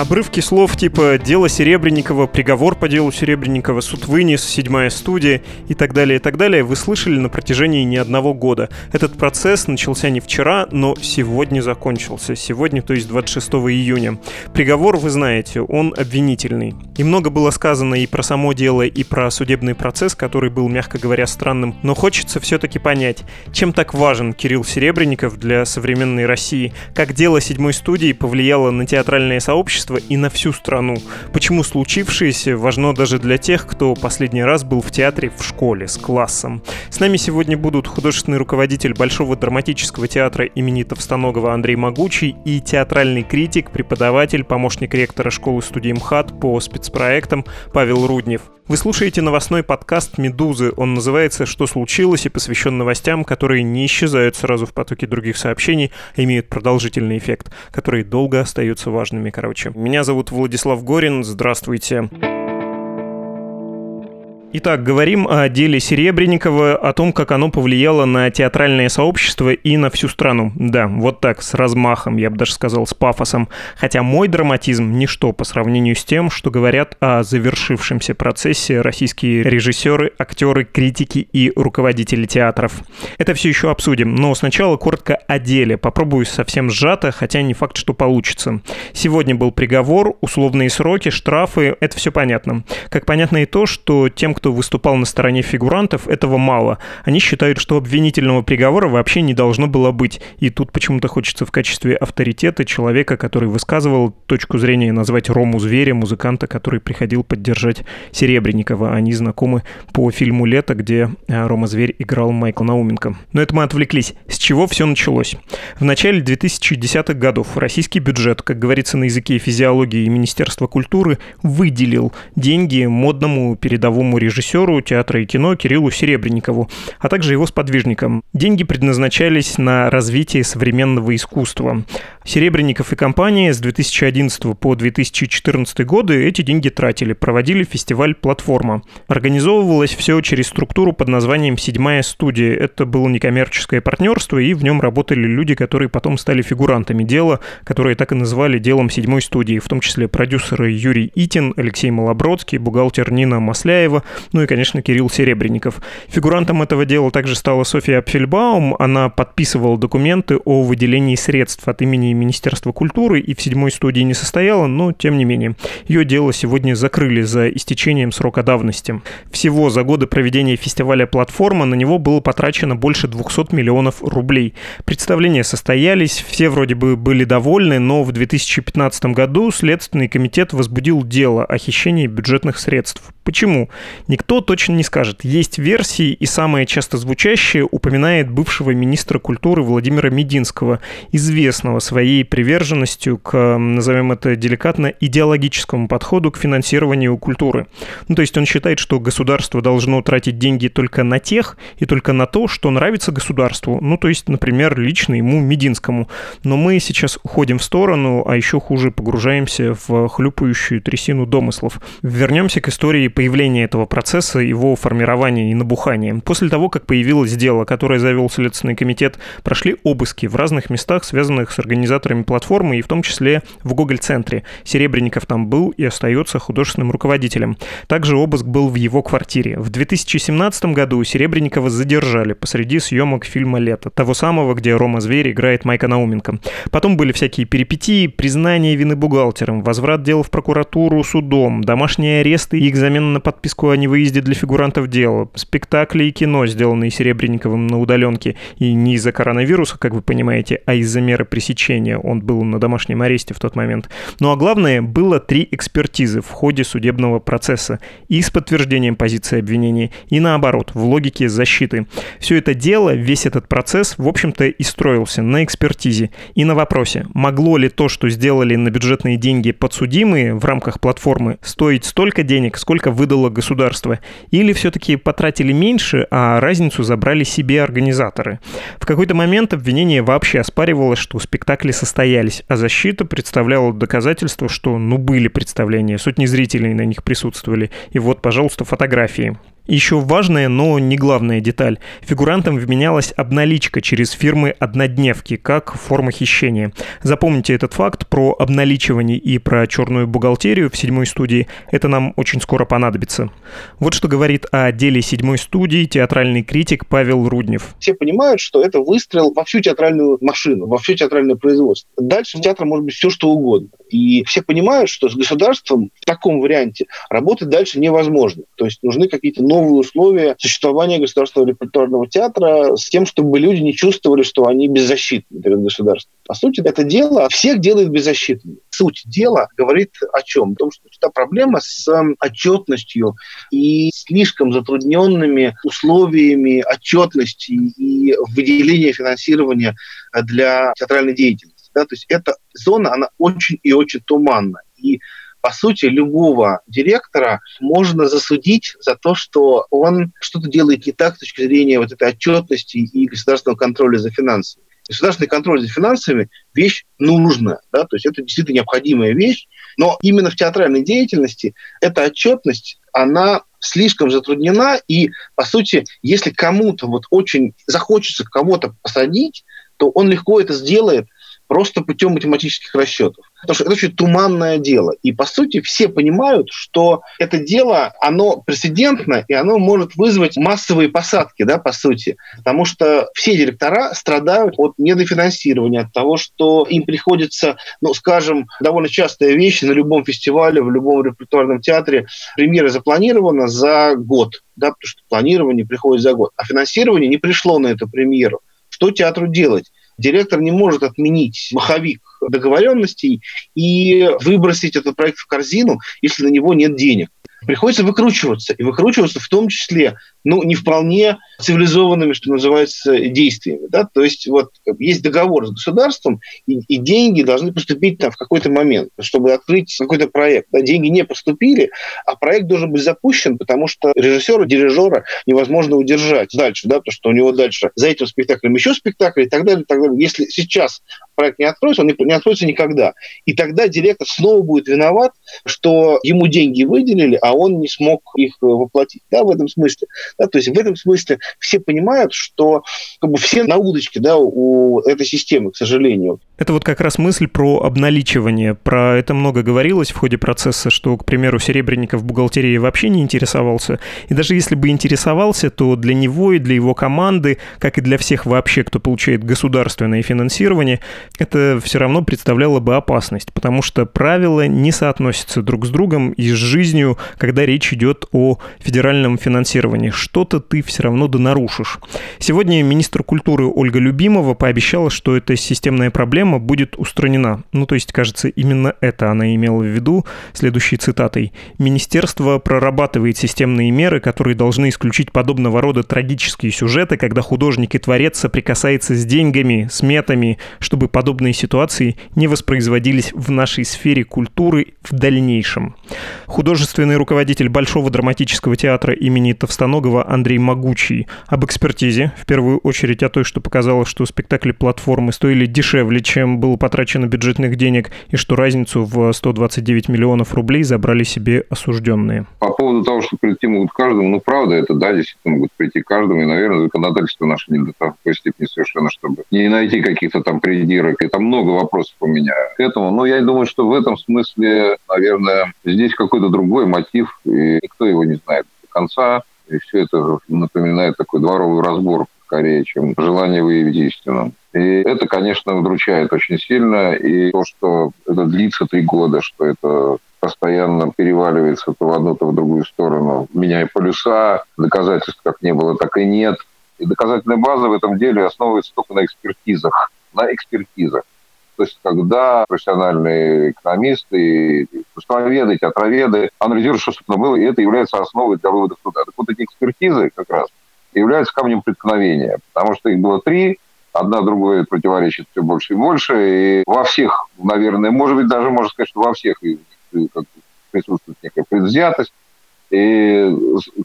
Обрывки слов типа «дело Серебренникова», «приговор по делу Серебренникова», «суд вынес», «седьмая студия» и так далее, и так далее вы слышали на протяжении не одного года. Этот процесс начался не вчера, но сегодня закончился. Сегодня, то есть 26 июня. Приговор, вы знаете, он обвинительный. И много было сказано и про само дело, и про судебный процесс, который был, мягко говоря, странным. Но хочется все-таки понять, чем так важен Кирилл Серебренников для современной России, как дело седьмой студии повлияло на театральное сообщество, общество и на всю страну. Почему случившееся важно даже для тех, кто последний раз был в театре в школе с классом. С нами сегодня будут художественный руководитель Большого драматического театра имени Товстоногова Андрей Могучий и театральный критик, преподаватель, помощник ректора школы студии МХАТ по спецпроектам Павел Руднев. Вы слушаете новостной подкаст «Медузы». Он называется «Что случилось?» и посвящен новостям, которые не исчезают сразу в потоке других сообщений, а имеют продолжительный эффект, которые долго остаются важными. Короче, меня зовут Владислав Горин. Здравствуйте. Здравствуйте. Итак, говорим о деле Серебренникова, о том, как оно повлияло на театральное сообщество и на всю страну. Да, вот так, с размахом, я бы даже сказал, с пафосом. Хотя мой драматизм – ничто по сравнению с тем, что говорят о завершившемся процессе российские режиссеры, актеры, критики и руководители театров. Это все еще обсудим, но сначала коротко о деле. Попробую совсем сжато, хотя не факт, что получится. Сегодня был приговор, условные сроки, штрафы – это все понятно. Как понятно и то, что тем, кто выступал на стороне фигурантов, этого мало. Они считают, что обвинительного приговора вообще не должно было быть. И тут почему-то хочется в качестве авторитета человека, который высказывал точку зрения назвать Рому Зверя, музыканта, который приходил поддержать Серебренникова. Они знакомы по фильму «Лето», где э, Рома Зверь играл Майкл Науменко. Но это мы отвлеклись. С чего все началось? В начале 2010-х годов российский бюджет, как говорится на языке физиологии и Министерства культуры, выделил деньги модному передовому режиму режиссеру театра и кино Кириллу Серебренникову, а также его сподвижникам. Деньги предназначались на развитие современного искусства. Серебренников и компания с 2011 по 2014 годы эти деньги тратили, проводили фестиваль «Платформа». Организовывалось все через структуру под названием «Седьмая студия». Это было некоммерческое партнерство, и в нем работали люди, которые потом стали фигурантами дела, которые так и называли делом седьмой студии, в том числе продюсеры Юрий Итин, Алексей Малобродский, бухгалтер Нина Масляева, ну и, конечно, Кирилл Серебренников. Фигурантом этого дела также стала София Апфельбаум. Она подписывала документы о выделении средств от имени Министерства культуры и в седьмой студии не состояла, но тем не менее. Ее дело сегодня закрыли за истечением срока давности. Всего за годы проведения фестиваля «Платформа» на него было потрачено больше 200 миллионов рублей. Представления состоялись, все вроде бы были довольны, но в 2015 году Следственный комитет возбудил дело о хищении бюджетных средств. Почему? Никто точно не скажет. Есть версии, и самая часто звучащая упоминает бывшего министра культуры Владимира Мединского, известного своей приверженностью к, назовем это деликатно, идеологическому подходу к финансированию культуры. Ну, то есть он считает, что государство должно тратить деньги только на тех и только на то, что нравится государству. Ну, то есть, например, лично ему Мединскому. Но мы сейчас уходим в сторону, а еще хуже погружаемся в хлюпающую трясину домыслов. Вернемся к истории появления этого процесса, его формирования и набухания. После того, как появилось дело, которое завел Следственный комитет, прошли обыски в разных местах, связанных с организаторами платформы, и в том числе в Гоголь-центре. Серебренников там был и остается художественным руководителем. Также обыск был в его квартире. В 2017 году Серебренникова задержали посреди съемок фильма «Лето», того самого, где Рома Зверь играет Майка Науменко. Потом были всякие перипетии, признание вины бухгалтером, возврат дела в прокуратуру судом, домашние аресты и экзамен на подписку о невыезде для фигурантов дела, спектакли и кино, сделанные Серебренниковым на удаленке, и не из-за коронавируса, как вы понимаете, а из-за меры пресечения. Он был на домашнем аресте в тот момент. Ну а главное, было три экспертизы в ходе судебного процесса и с подтверждением позиции обвинения, и наоборот, в логике защиты. Все это дело, весь этот процесс, в общем-то, и строился на экспертизе и на вопросе, могло ли то, что сделали на бюджетные деньги подсудимые в рамках платформы, стоить столько денег, сколько выдало государство, или все-таки потратили меньше, а разницу забрали себе организаторы. В какой-то момент обвинение вообще оспаривало, что спектакли состоялись, а защита представляла доказательство, что ну были представления, сотни зрителей на них присутствовали, и вот, пожалуйста, фотографии. Еще важная, но не главная деталь. Фигурантам вменялась обналичка через фирмы-однодневки, как форма хищения. Запомните этот факт про обналичивание и про черную бухгалтерию в седьмой студии. Это нам очень скоро понадобится. Вот что говорит о деле седьмой студии театральный критик Павел Руднев. Все понимают, что это выстрел во всю театральную машину, во все театральное производство. Дальше в театре может быть все, что угодно. И все понимают, что с государством в таком варианте работать дальше невозможно. То есть нужны какие-то новые условия существования государственного репертуарного театра с тем, чтобы люди не чувствовали, что они беззащитны перед государством. По сути, это дело всех делает беззащитными. Суть дела говорит о чем? О том, что это проблема с отчетностью и слишком затрудненными условиями отчетности и выделения финансирования для театральной деятельности. Да? То есть эта зона, она очень и очень туманна. И по сути, любого директора можно засудить за то, что он что-то делает не так с точки зрения вот этой отчетности и государственного контроля за финансами. Государственный контроль за финансами – вещь нужная, да, то есть это действительно необходимая вещь, но именно в театральной деятельности эта отчетность, она слишком затруднена, и, по сути, если кому-то вот очень захочется кого-то посадить, то он легко это сделает – просто путем математических расчетов. Потому что это очень туманное дело. И, по сути, все понимают, что это дело, оно прецедентно, и оно может вызвать массовые посадки, да, по сути. Потому что все директора страдают от недофинансирования, от того, что им приходится, ну, скажем, довольно частая вещь на любом фестивале, в любом репертуарном театре. Премьера запланирована за год, да, потому что планирование приходит за год. А финансирование не пришло на эту премьеру. Что театру делать? директор не может отменить маховик договоренностей и выбросить этот проект в корзину, если на него нет денег. Приходится выкручиваться, и выкручиваться в том числе ну, не вполне цивилизованными, что называется, действиями. Да? То есть вот есть договор с государством, и, и деньги должны поступить там в какой-то момент, чтобы открыть какой-то проект. Да? Деньги не поступили, а проект должен быть запущен, потому что режиссера, дирижера невозможно удержать дальше, да? потому что у него дальше за этим спектаклем еще спектакль и так далее. И так далее. Если сейчас проект не откроется, он не откроется никогда. И тогда директор снова будет виноват, что ему деньги выделили, а он не смог их воплотить. Да, в этом смысле. Да, то есть в этом смысле все понимают, что как бы, все на удочке да, у этой системы, к сожалению. Это вот как раз мысль про обналичивание. Про это много говорилось в ходе процесса, что, к примеру, Серебренников бухгалтерией вообще не интересовался. И даже если бы интересовался, то для него и для его команды, как и для всех вообще, кто получает государственное финансирование, это все равно представляло бы опасность, потому что правила не соотносятся друг с другом и с жизнью, когда речь идет о федеральном финансировании. Что-то ты все равно да нарушишь. Сегодня министр культуры Ольга Любимова пообещала, что эта системная проблема проблема будет устранена. Ну, то есть, кажется, именно это она имела в виду следующей цитатой. «Министерство прорабатывает системные меры, которые должны исключить подобного рода трагические сюжеты, когда художник и творец соприкасается с деньгами, сметами, чтобы подобные ситуации не воспроизводились в нашей сфере культуры в дальнейшем». Художественный руководитель Большого драматического театра имени Товстоногова Андрей Могучий об экспертизе, в первую очередь о той, что показало, что спектакли платформы стоили дешевле, чем чем было потрачено бюджетных денег, и что разницу в 129 миллионов рублей забрали себе осужденные. По поводу того, что прийти могут каждому, ну, правда, это, да, действительно могут прийти каждому, и, наверное, законодательство наше не до такой степени совершенно, чтобы не найти каких-то там придирок, и там много вопросов у меня к этому. Но я думаю, что в этом смысле, наверное, здесь какой-то другой мотив, и никто его не знает до конца, и все это напоминает такой дворовый разбор скорее, чем желание выявить истину. И это, конечно, удручает очень сильно. И то, что это длится три года, что это постоянно переваливается то в одну, то в другую сторону, меняя полюса, доказательств как не было, так и нет. И доказательная база в этом деле основывается только на экспертизах. На экспертизах. То есть, когда профессиональные экономисты, искусствоведы, театроведы анализируют, что, собственно, было, и это является основой для выводов туда. Так вот, эти экспертизы как раз являются камнем преткновения, потому что их было три, одна другой противоречит все больше и больше. И во всех, наверное, может быть, даже можно сказать, что во всех присутствует некая предвзятость. И,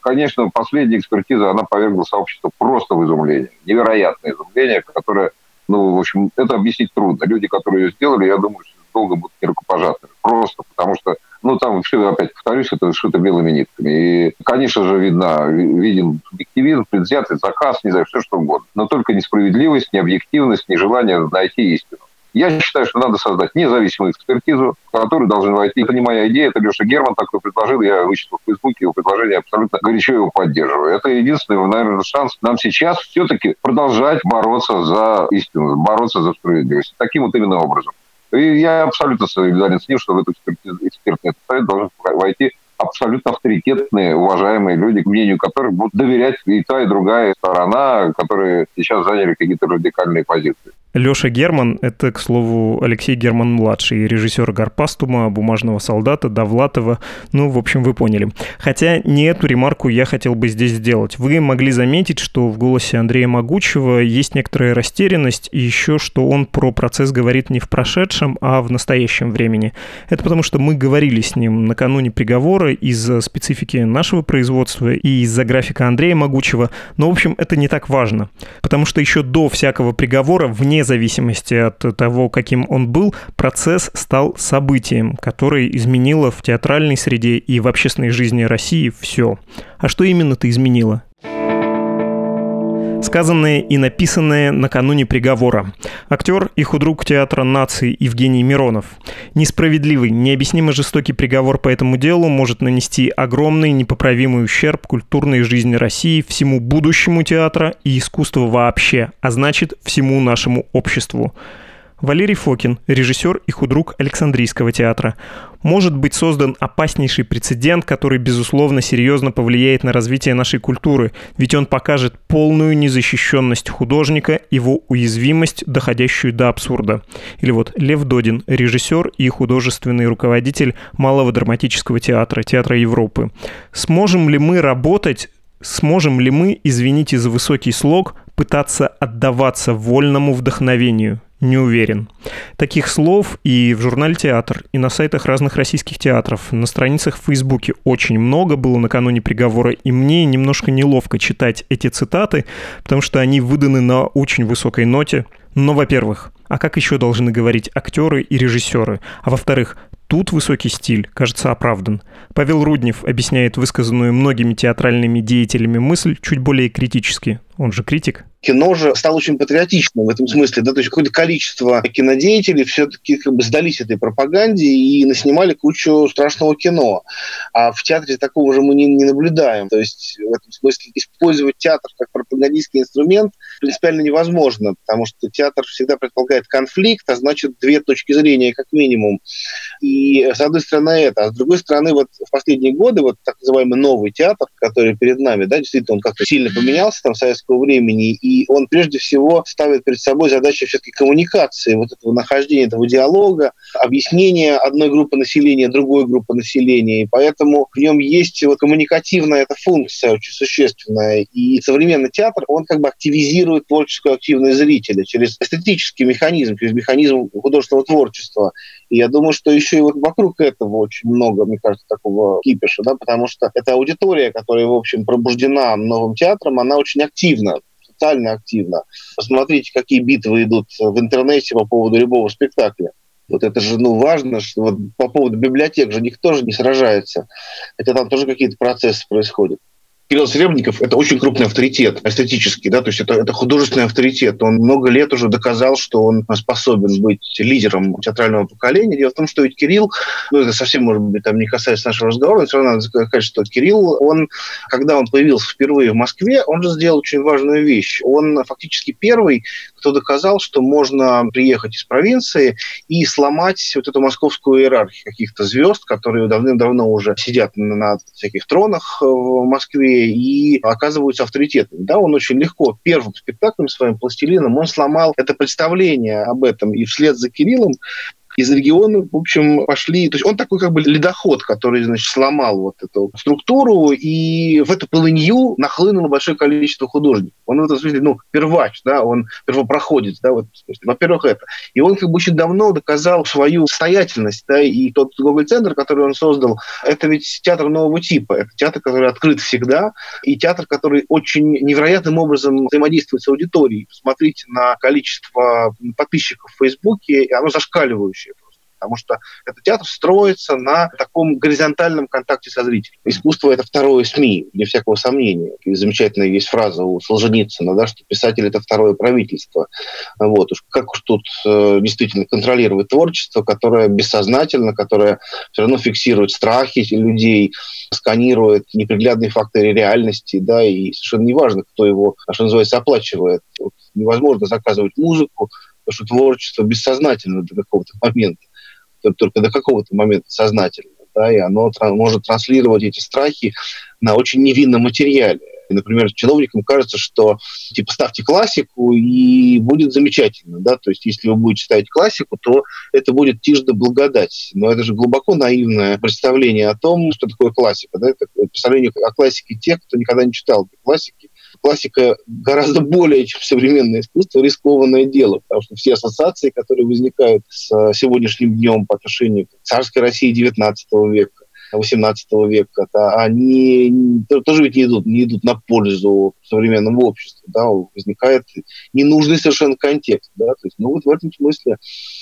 конечно, последняя экспертиза, она повергла сообщество просто в изумление. Невероятное изумление, которое, ну, в общем, это объяснить трудно. Люди, которые ее сделали, я думаю, что долго будут не рукопожатыми. Просто потому что, ну, там опять повторюсь, это что-то белыми нитками. И, конечно же, видно, виден субъективизм, предвзятый заказ, не знаю, все что угодно. Но только несправедливость, необъективность, нежелание найти истину. Я считаю, что надо создать независимую экспертизу, в которую должен войти. Это не моя идея, это Леша Герман такой предложил, я вычитал в Фейсбуке его предложение, абсолютно горячо его поддерживаю. Это единственный, наверное, шанс нам сейчас все-таки продолжать бороться за истину, бороться за справедливость. Таким вот именно образом. И я абсолютно солидарен с ним, что в эту экспертный совет должен войти абсолютно авторитетные, уважаемые люди, к мнению которых будут доверять и та, и другая сторона, которые сейчас заняли какие-то радикальные позиции. Леша Герман — это, к слову, Алексей Герман-младший, режиссер «Гарпастума», «Бумажного солдата», «Довлатова». Ну, в общем, вы поняли. Хотя не эту ремарку я хотел бы здесь сделать. Вы могли заметить, что в голосе Андрея Могучего есть некоторая растерянность, и еще, что он про процесс говорит не в прошедшем, а в настоящем времени. Это потому, что мы говорили с ним накануне приговора из-за специфики нашего производства и из-за графика Андрея Могучего. Но, в общем, это не так важно. Потому что еще до всякого приговора, вне зависимости от того, каким он был, процесс стал событием, которое изменило в театральной среде и в общественной жизни России все. А что именно ты изменило? Сказанное и написанное накануне приговора. Актер и худрук театра нации Евгений Миронов. Несправедливый, необъяснимо жестокий приговор по этому делу может нанести огромный непоправимый ущерб культурной жизни России, всему будущему театра и искусству вообще, а значит всему нашему обществу. Валерий Фокин, режиссер и худрук Александрийского театра. Может быть создан опаснейший прецедент, который, безусловно, серьезно повлияет на развитие нашей культуры, ведь он покажет полную незащищенность художника, его уязвимость, доходящую до абсурда. Или вот Лев Додин, режиссер и художественный руководитель Малого драматического театра, Театра Европы. Сможем ли мы работать Сможем ли мы, извините за высокий слог, пытаться отдаваться вольному вдохновению? Не уверен. Таких слов и в журнале «Театр», и на сайтах разных российских театров, на страницах в Фейсбуке очень много было накануне приговора, и мне немножко неловко читать эти цитаты, потому что они выданы на очень высокой ноте. Но, во-первых, а как еще должны говорить актеры и режиссеры? А во-вторых, Тут высокий стиль, кажется, оправдан. Павел Руднев объясняет высказанную многими театральными деятелями мысль чуть более критически. Он же критик кино же стало очень патриотичным в этом смысле, да, то есть какое-то количество кинодеятелей все-таки как бы сдались этой пропаганде и наснимали кучу страшного кино. А в театре такого же мы не, не наблюдаем. То есть в этом смысле использовать театр как пропагандистский инструмент принципиально невозможно, потому что театр всегда предполагает конфликт, а значит две точки зрения как минимум. И с одной стороны это, а с другой стороны вот в последние годы вот так называемый новый театр, который перед нами, да, действительно он как-то сильно поменялся там советского времени, и он прежде всего ставит перед собой задачу все-таки коммуникации, вот этого нахождения этого диалога, объяснения одной группы населения другой группы населения, и поэтому в нем есть вот коммуникативная эта функция очень существенная, и современный театр, он как бы активизирует творческую активность зрителя через эстетический механизм, через механизм художественного творчества. И я думаю, что еще и вот вокруг этого очень много, мне кажется, такого кипиша, да, потому что эта аудитория, которая, в общем, пробуждена новым театром, она очень активна социально активно. Посмотрите, какие битвы идут в интернете по поводу любого спектакля. Вот это же ну, важно, что вот по поводу библиотек же никто же не сражается. Хотя там тоже какие-то процессы происходят. Кирилл Серебренников – это очень крупный авторитет эстетический, да, то есть это, это художественный авторитет. Он много лет уже доказал, что он способен быть лидером театрального поколения. Дело в том, что ведь Кирилл, ну это совсем, может быть, там не касается нашего разговора, но все равно надо сказать, что Кирилл, он, когда он появился впервые в Москве, он же сделал очень важную вещь. Он фактически первый, кто доказал, что можно приехать из провинции и сломать вот эту московскую иерархию каких-то звезд, которые давным-давно уже сидят на всяких тронах в Москве, и оказываются авторитетами. Да, он очень легко первым спектаклем своим «Пластилином» он сломал это представление об этом. И вслед за Кириллом из региона, в общем, пошли... То есть он такой как бы ледоход, который, значит, сломал вот эту структуру, и в эту полынью нахлынуло большое количество художников. Он в этом смысле, ну, первач, да, он первопроходец, да, вот, во-первых, это. И он как бы очень давно доказал свою состоятельность, да, и тот Гоголь-центр, который он создал, это ведь театр нового типа, это театр, который открыт всегда, и театр, который очень невероятным образом взаимодействует с аудиторией. Посмотрите на количество подписчиков в Фейсбуке, оно зашкаливающее потому что этот театр строится на таком горизонтальном контакте со зрителем. Искусство — это второе СМИ, без всякого сомнения. И замечательная есть фраза у Солженицына, да, что писатель — это второе правительство. Вот. Уж как уж тут э, действительно контролировать творчество, которое бессознательно, которое все равно фиксирует страхи людей, сканирует неприглядные факторы реальности, да, и совершенно неважно, кто его, что называется, оплачивает. Вот невозможно заказывать музыку, потому что творчество бессознательно до какого-то момента, только до какого-то момента сознательно, да, и оно может транслировать эти страхи на очень невинном материале. И, например, чиновникам кажется, что типа ставьте классику и будет замечательно, да, то есть если вы будете ставить классику, то это будет тишь да благодать. Но это же глубоко наивное представление о том, что такое классика, да, это представление о классике тех, кто никогда не читал классики, классика гораздо более, чем современное искусство, рискованное дело, потому что все ассоциации, которые возникают с сегодняшним днем по отношению к царской России XIX века, 18 века, да, они тоже ведь не идут, не идут на пользу современному обществу, да, возникает ненужный совершенно контекст, да, то есть, ну вот в этом смысле,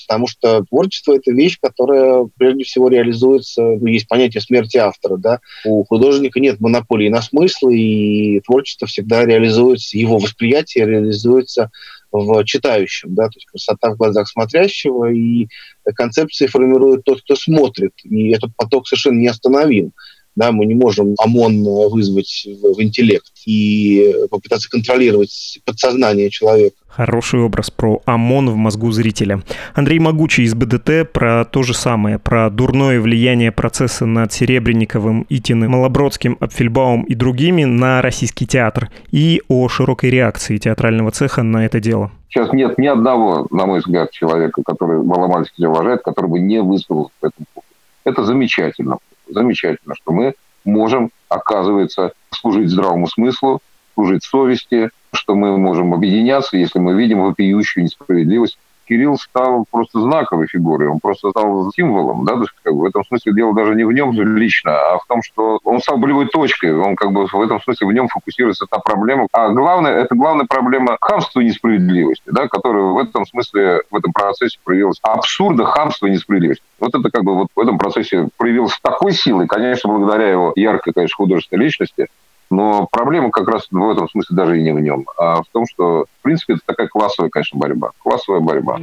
потому что творчество – это вещь, которая прежде всего реализуется, ну, есть понятие смерти автора, да, у художника нет монополии на смыслы, и творчество всегда реализуется, его восприятие реализуется в читающем, да, то есть красота в глазах смотрящего, и концепции формирует тот, кто смотрит, и этот поток совершенно неостановим. Да, мы не можем ОМОН вызвать в, в интеллект и попытаться контролировать подсознание человека. Хороший образ про ОМОН в мозгу зрителя. Андрей Могучий из БДТ про то же самое, про дурное влияние процесса над Серебренниковым, Итиным, Малобродским, Апфельбаум и другими на российский театр и о широкой реакции театрального цеха на это дело. Сейчас нет ни одного, на мой взгляд, человека, который маломальски уважает, который бы не высказался по этому поводу. Это замечательно замечательно, что мы можем, оказывается, служить здравому смыслу, служить совести, что мы можем объединяться, если мы видим вопиющую несправедливость Кирилл стал просто знаковой фигурой, он просто стал символом, да, то есть, как бы, в этом смысле дело даже не в нем лично, а в том, что он стал болевой точкой, он как бы в этом смысле в нем фокусируется та проблема. А главное, это главная проблема хамства и несправедливости, да, которая в этом смысле, в этом процессе проявилась абсурда, хамства и несправедливости. Вот это как бы вот в этом процессе проявилось такой силой, конечно, благодаря его яркой, конечно, художественной личности, но проблема как раз в этом смысле даже и не в нем, а в том, что, в принципе, это такая классовая, конечно, борьба. Классовая борьба.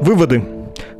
Выводы.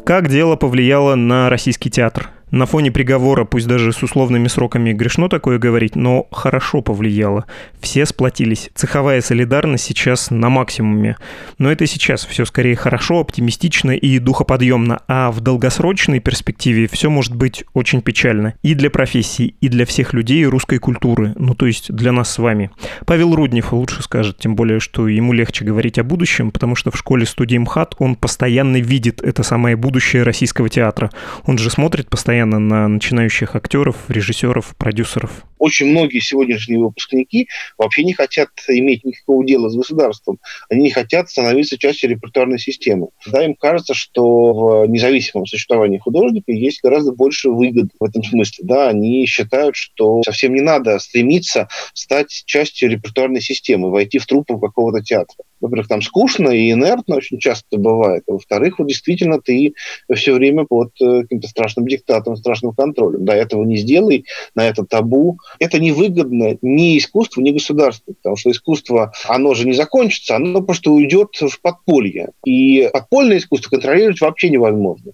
Как дело повлияло на российский театр? На фоне приговора, пусть даже с условными сроками грешно такое говорить, но хорошо повлияло. Все сплотились. Цеховая солидарность сейчас на максимуме. Но это сейчас все скорее хорошо, оптимистично и духоподъемно, а в долгосрочной перспективе все может быть очень печально. И для профессии, и для всех людей русской культуры, ну то есть для нас с вами. Павел Руднев лучше скажет, тем более, что ему легче говорить о будущем, потому что в школе студии МХАТ он постоянно видит это самое будущее российского театра. Он же смотрит постоянно постоянно на начинающих актеров, режиссеров, продюсеров? Очень многие сегодняшние выпускники вообще не хотят иметь никакого дела с государством. Они не хотят становиться частью репертуарной системы. Да, им кажется, что в независимом существовании художника есть гораздо больше выгод в этом смысле. Да, они считают, что совсем не надо стремиться стать частью репертуарной системы, войти в труппу какого-то театра во-первых, там скучно и инертно очень часто бывает, а во-вторых, вот действительно ты все время под э, каким-то страшным диктатом, страшным контролем. Да, этого не сделай, на это табу. Это невыгодно ни искусству, ни государству, потому что искусство, оно же не закончится, оно просто уйдет в подполье. И подпольное искусство контролировать вообще невозможно.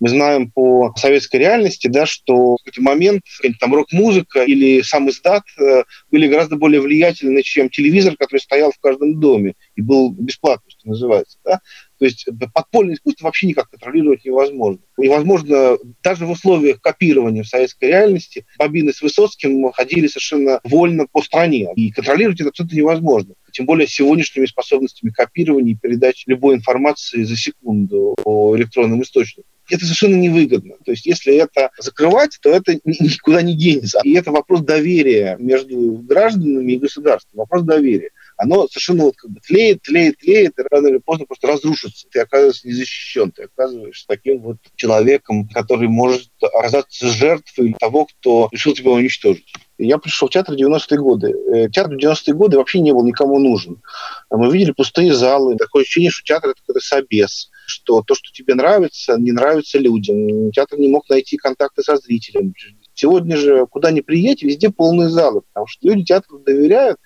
Мы знаем по советской реальности, да, что в какой-то момент там рок-музыка или сам издат э, были гораздо более влиятельны, чем телевизор, который стоял в каждом доме и был бесплатный, что называется. Да? То есть подпольное искусство вообще никак контролировать невозможно. Невозможно даже в условиях копирования в советской реальности Бабины с Высоцким ходили совершенно вольно по стране. И контролировать это абсолютно невозможно. Тем более сегодняшними способностями копирования и передачи любой информации за секунду по электронным источникам это совершенно невыгодно. То есть если это закрывать, то это никуда не денется. И это вопрос доверия между гражданами и государством, вопрос доверия оно совершенно вот как бы тлеет, тлеет, тлеет, и рано или поздно просто разрушится. Ты оказываешься незащищен, ты оказываешься таким вот человеком, который может оказаться жертвой того, кто решил тебя уничтожить. Я пришел в театр в 90-е годы. Э, театр в 90-е годы вообще не был никому нужен. Мы видели пустые залы, такое ощущение, что театр – это какой-то собес что то, что тебе нравится, не нравится людям. Театр не мог найти контакты со зрителем. Сегодня же, куда ни приедь, везде полные залы, потому что люди театру доверяют,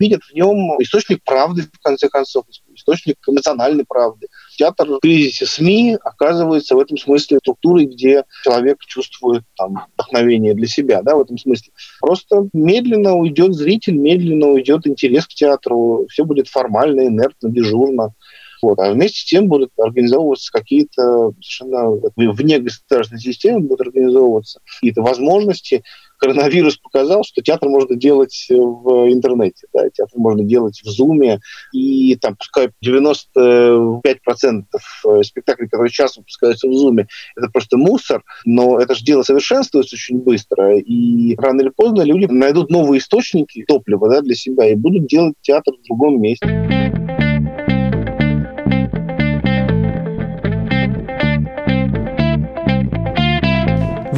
видят в нем источник правды, в конце концов, источник национальной правды. Театр в кризисе СМИ оказывается в этом смысле структурой, где человек чувствует там, вдохновение для себя, да, в этом смысле. Просто медленно уйдет зритель, медленно уйдет интерес к театру, все будет формально, инертно, дежурно. Вот. А вместе с тем будут организовываться какие-то совершенно вне государственной системы будут организовываться какие-то возможности. Коронавирус показал, что театр можно делать в интернете, да, театр можно делать в Зуме, и там, пускай 95% спектаклей, которые сейчас выпускаются в Зуме, это просто мусор, но это же дело совершенствуется очень быстро, и рано или поздно люди найдут новые источники топлива да, для себя и будут делать театр в другом месте.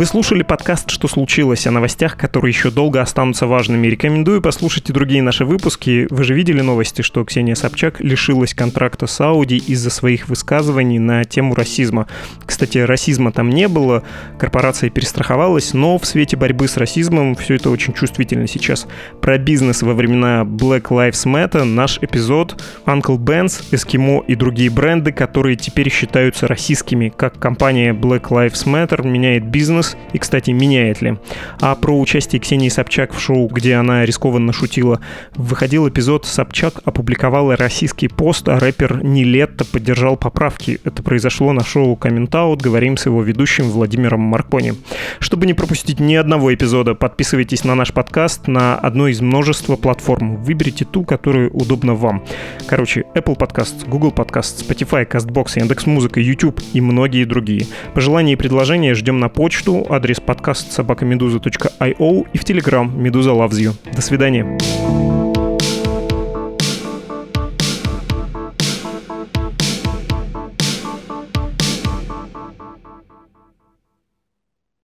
Вы слушали подкаст «Что случилось?» о новостях, которые еще долго останутся важными. Рекомендую послушать и другие наши выпуски. Вы же видели новости, что Ксения Собчак лишилась контракта с Ауди из-за своих высказываний на тему расизма. Кстати, расизма там не было, корпорация перестраховалась, но в свете борьбы с расизмом все это очень чувствительно сейчас. Про бизнес во времена Black Lives Matter наш эпизод Uncle Ben's, Eskimo и другие бренды, которые теперь считаются российскими, как компания Black Lives Matter меняет бизнес и, кстати, меняет ли. А про участие Ксении Собчак в шоу, где она рискованно шутила, выходил эпизод «Собчак опубликовала российский пост, а рэпер Нилетто поддержал поправки». Это произошло на шоу «Коммент Аут». Говорим с его ведущим Владимиром Маркони. Чтобы не пропустить ни одного эпизода, подписывайтесь на наш подкаст на одной из множества платформ. Выберите ту, которая удобна вам. Короче, Apple Podcast, Google Podcast, Spotify, CastBox, Яндекс.Музыка, YouTube и многие другие. Пожелания и предложения ждем на почту адрес подкаст собакамедуза.io и в Телеграм Медуза Loves You. До свидания.